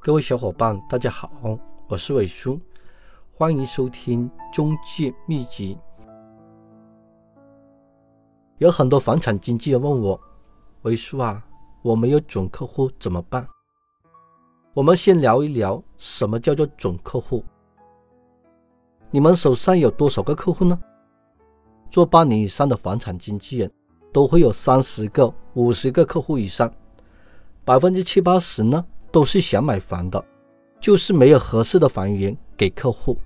各位小伙伴，大家好，我是伟叔，欢迎收听中介秘籍。有很多房产经纪人问我，伟叔啊，我没有准客户怎么办？我们先聊一聊什么叫做准客户。你们手上有多少个客户呢？做半年以上的房产经纪人，都会有三十个、五十个客户以上，百分之七八十呢都是想买房的，就是没有合适的房源给客户。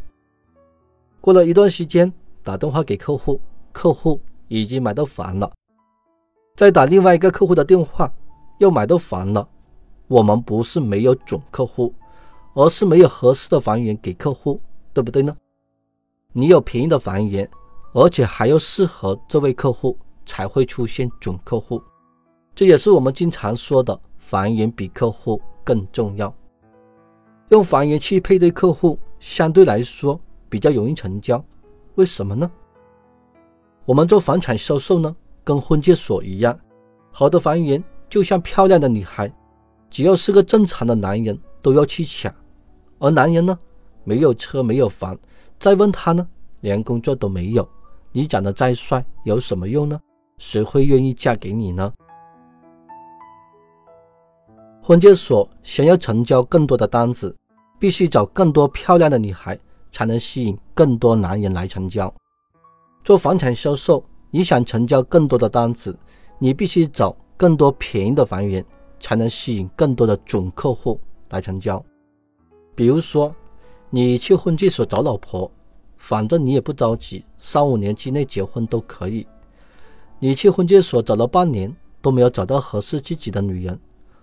过了一段时间，打电话给客户，客户已经买到房了，再打另外一个客户的电话，又买到房了。我们不是没有准客户，而是没有合适的房源给客户，对不对呢？你有便宜的房源。而且还要适合这位客户，才会出现准客户。这也是我们经常说的，房源比客户更重要。用房源去配对客户，相对来说比较容易成交。为什么呢？我们做房产销售呢，跟婚介所一样，好的房源就像漂亮的女孩，只要是个正常的男人，都要去抢。而男人呢，没有车，没有房，再问他呢，连工作都没有。你长得再帅有什么用呢？谁会愿意嫁给你呢？婚介所想要成交更多的单子，必须找更多漂亮的女孩，才能吸引更多男人来成交。做房产销售，你想成交更多的单子，你必须找更多便宜的房源，才能吸引更多的准客户来成交。比如说，你去婚介所找老婆。反正你也不着急，三五年之内结婚都可以。你去婚介所找了半年都没有找到合适自己的女人，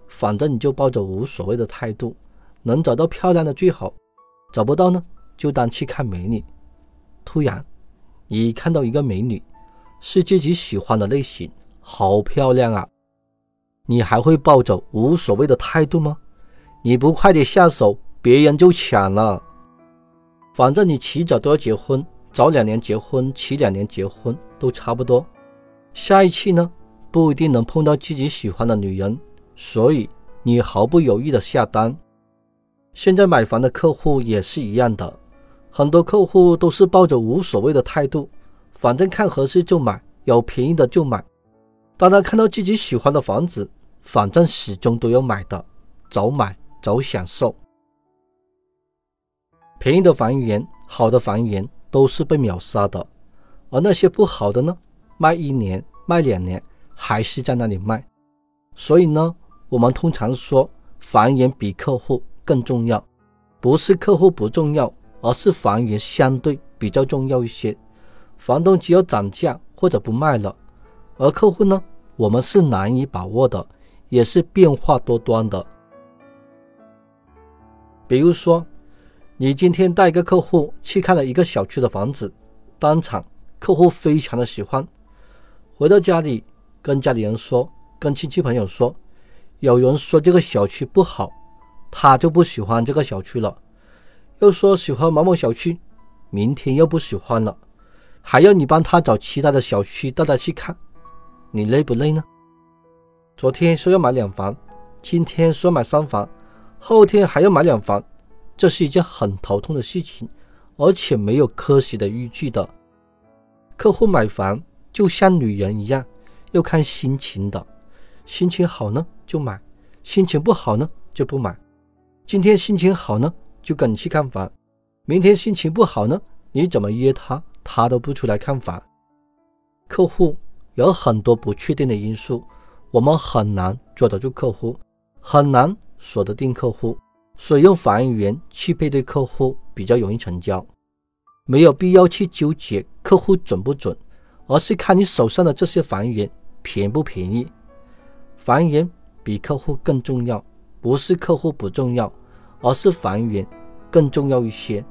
反正你就抱着无所谓的态度，能找到漂亮的最好，找不到呢就当去看美女。突然，你看到一个美女，是自己喜欢的类型，好漂亮啊！你还会抱着无所谓的态度吗？你不快点下手，别人就抢了。反正你迟早都要结婚，早两年结婚，迟两年结婚都差不多。下一期呢，不一定能碰到自己喜欢的女人，所以你毫不犹豫的下单。现在买房的客户也是一样的，很多客户都是抱着无所谓的态度，反正看合适就买，有便宜的就买。当他看到自己喜欢的房子，反正始终都要买的，早买早享受。便宜的房源、好的房源都是被秒杀的，而那些不好的呢？卖一年、卖两年，还是在那里卖。所以呢，我们通常说房源比客户更重要，不是客户不重要，而是房源相对比较重要一些。房东只有涨价或者不卖了，而客户呢，我们是难以把握的，也是变化多端的。比如说。你今天带一个客户去看了一个小区的房子，当场客户非常的喜欢，回到家里跟家里人说，跟亲戚朋友说，有人说这个小区不好，他就不喜欢这个小区了，又说喜欢某某小区，明天又不喜欢了，还要你帮他找其他的小区带他去看，你累不累呢？昨天说要买两房，今天说买三房，后天还要买两房。这是一件很头痛的事情，而且没有科学的依据的。客户买房就像女人一样，要看心情的。心情好呢就买，心情不好呢就不买。今天心情好呢就跟你去看房，明天心情不好呢，你怎么约他，他都不出来看房。客户有很多不确定的因素，我们很难抓得住客户，很难锁得定客户。所以用房源去配对客户比较容易成交，没有必要去纠结客户准不准，而是看你手上的这些房源便不便宜。房源比客户更重要，不是客户不重要，而是房源更重要一些。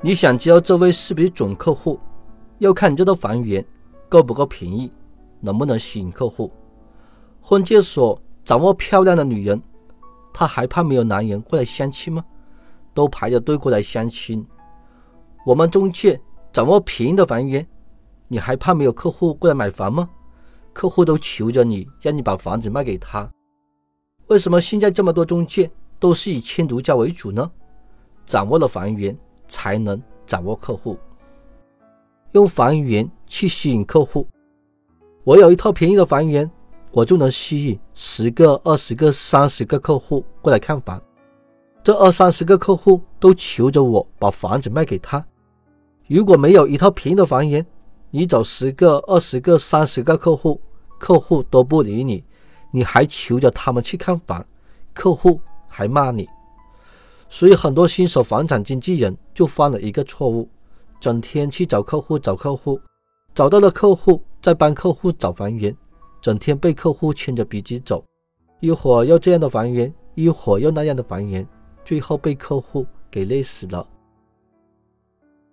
你想知道这位是不是准客户，要看你这套房源够不够便宜，能不能吸引客户。婚介所。掌握漂亮的女人，他还怕没有男人过来相亲吗？都排着队过来相亲。我们中介掌握便宜的房源，你还怕没有客户过来买房吗？客户都求着你，让你把房子卖给他。为什么现在这么多中介都是以签独家为主呢？掌握了房源，才能掌握客户。用房源去吸引客户，我有一套便宜的房源，我就能吸引十个、二十个、三十个客户过来看房。这二三十个客户都求着我把房子卖给他。如果没有一套便宜的房源，你找十个、二十个、三十个客户，客户都不理你，你还求着他们去看房，客户还骂你。所以很多新手房产经纪人就犯了一个错误。整天去找客户找客户，找到了客户再帮客户找房源，整天被客户牵着鼻子走，一会儿要这样的房源，一会儿要那样的房源，最后被客户给累死了。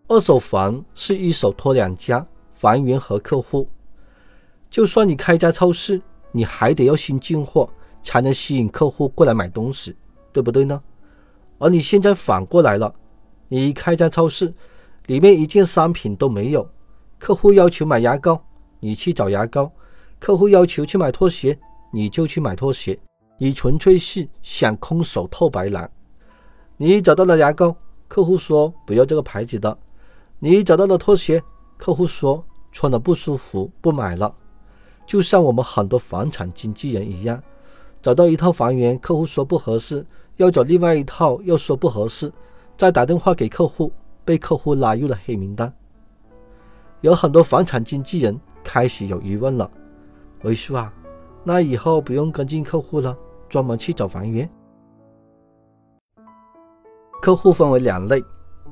二手房是一手托两家，房源和客户。就算你开家超市，你还得要新进货，才能吸引客户过来买东西，对不对呢？而你现在反过来了，你开家超市。里面一件商品都没有，客户要求买牙膏，你去找牙膏；客户要求去买拖鞋，你就去买拖鞋。你纯粹是想空手套白狼。你找到了牙膏，客户说不要这个牌子的；你找到了拖鞋，客户说穿的不舒服，不买了。就像我们很多房产经纪人一样，找到一套房源，客户说不合适，要找另外一套，又说不合适，再打电话给客户。被客户拉入了黑名单，有很多房产经纪人开始有疑问了：维叔啊，那以后不用跟进客户了，专门去找房源？客户分为两类，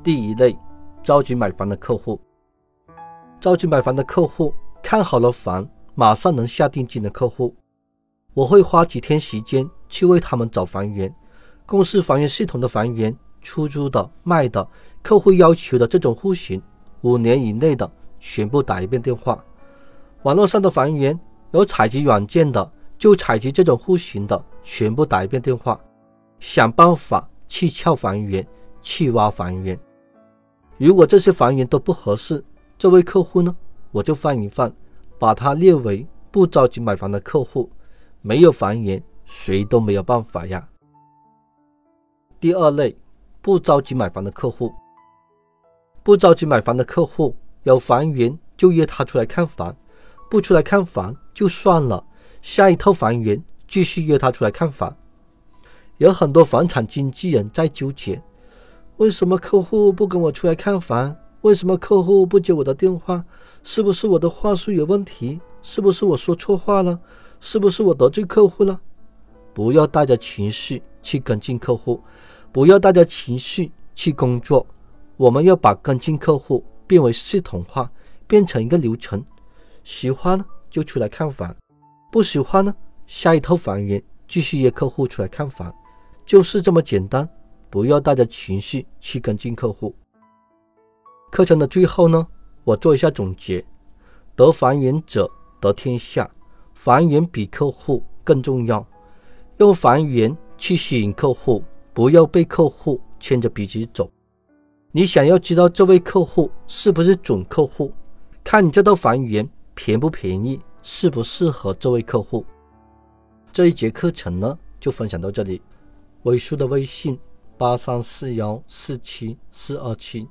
第一类着急买房的客户，着急买房的客户看好了房，马上能下定金的客户，我会花几天时间去为他们找房源，公司房源系统的房源。出租的、卖的，客户要求的这种户型，五年以内的全部打一遍电话。网络上的房源有采集软件的，就采集这种户型的，全部打一遍电话，想办法去撬房源，去挖房源。如果这些房源都不合适，这位客户呢，我就放一放，把他列为不着急买房的客户。没有房源，谁都没有办法呀。第二类。不着急买房的客户，不着急买房的客户有房源就约他出来看房，不出来看房就算了，下一套房源继续约他出来看房。有很多房产经纪人在纠结，为什么客户不跟我出来看房？为什么客户不接我的电话？是不是我的话术有问题？是不是我说错话了？是不是我得罪客户了？不要带着情绪去跟进客户。不要带着情绪去工作，我们要把跟进客户变为系统化，变成一个流程。喜欢呢就出来看房，不喜欢呢下一套房源继续约客户出来看房，就是这么简单。不要带着情绪去跟进客户。课程的最后呢，我做一下总结：得房源者得天下，房源比客户更重要。用房源去吸引客户。不要被客户牵着鼻子走。你想要知道这位客户是不是准客户，看你这套房源便不便宜，适不适合这位客户。这一节课程呢，就分享到这里。微叔的微信：八三四幺四七四二七。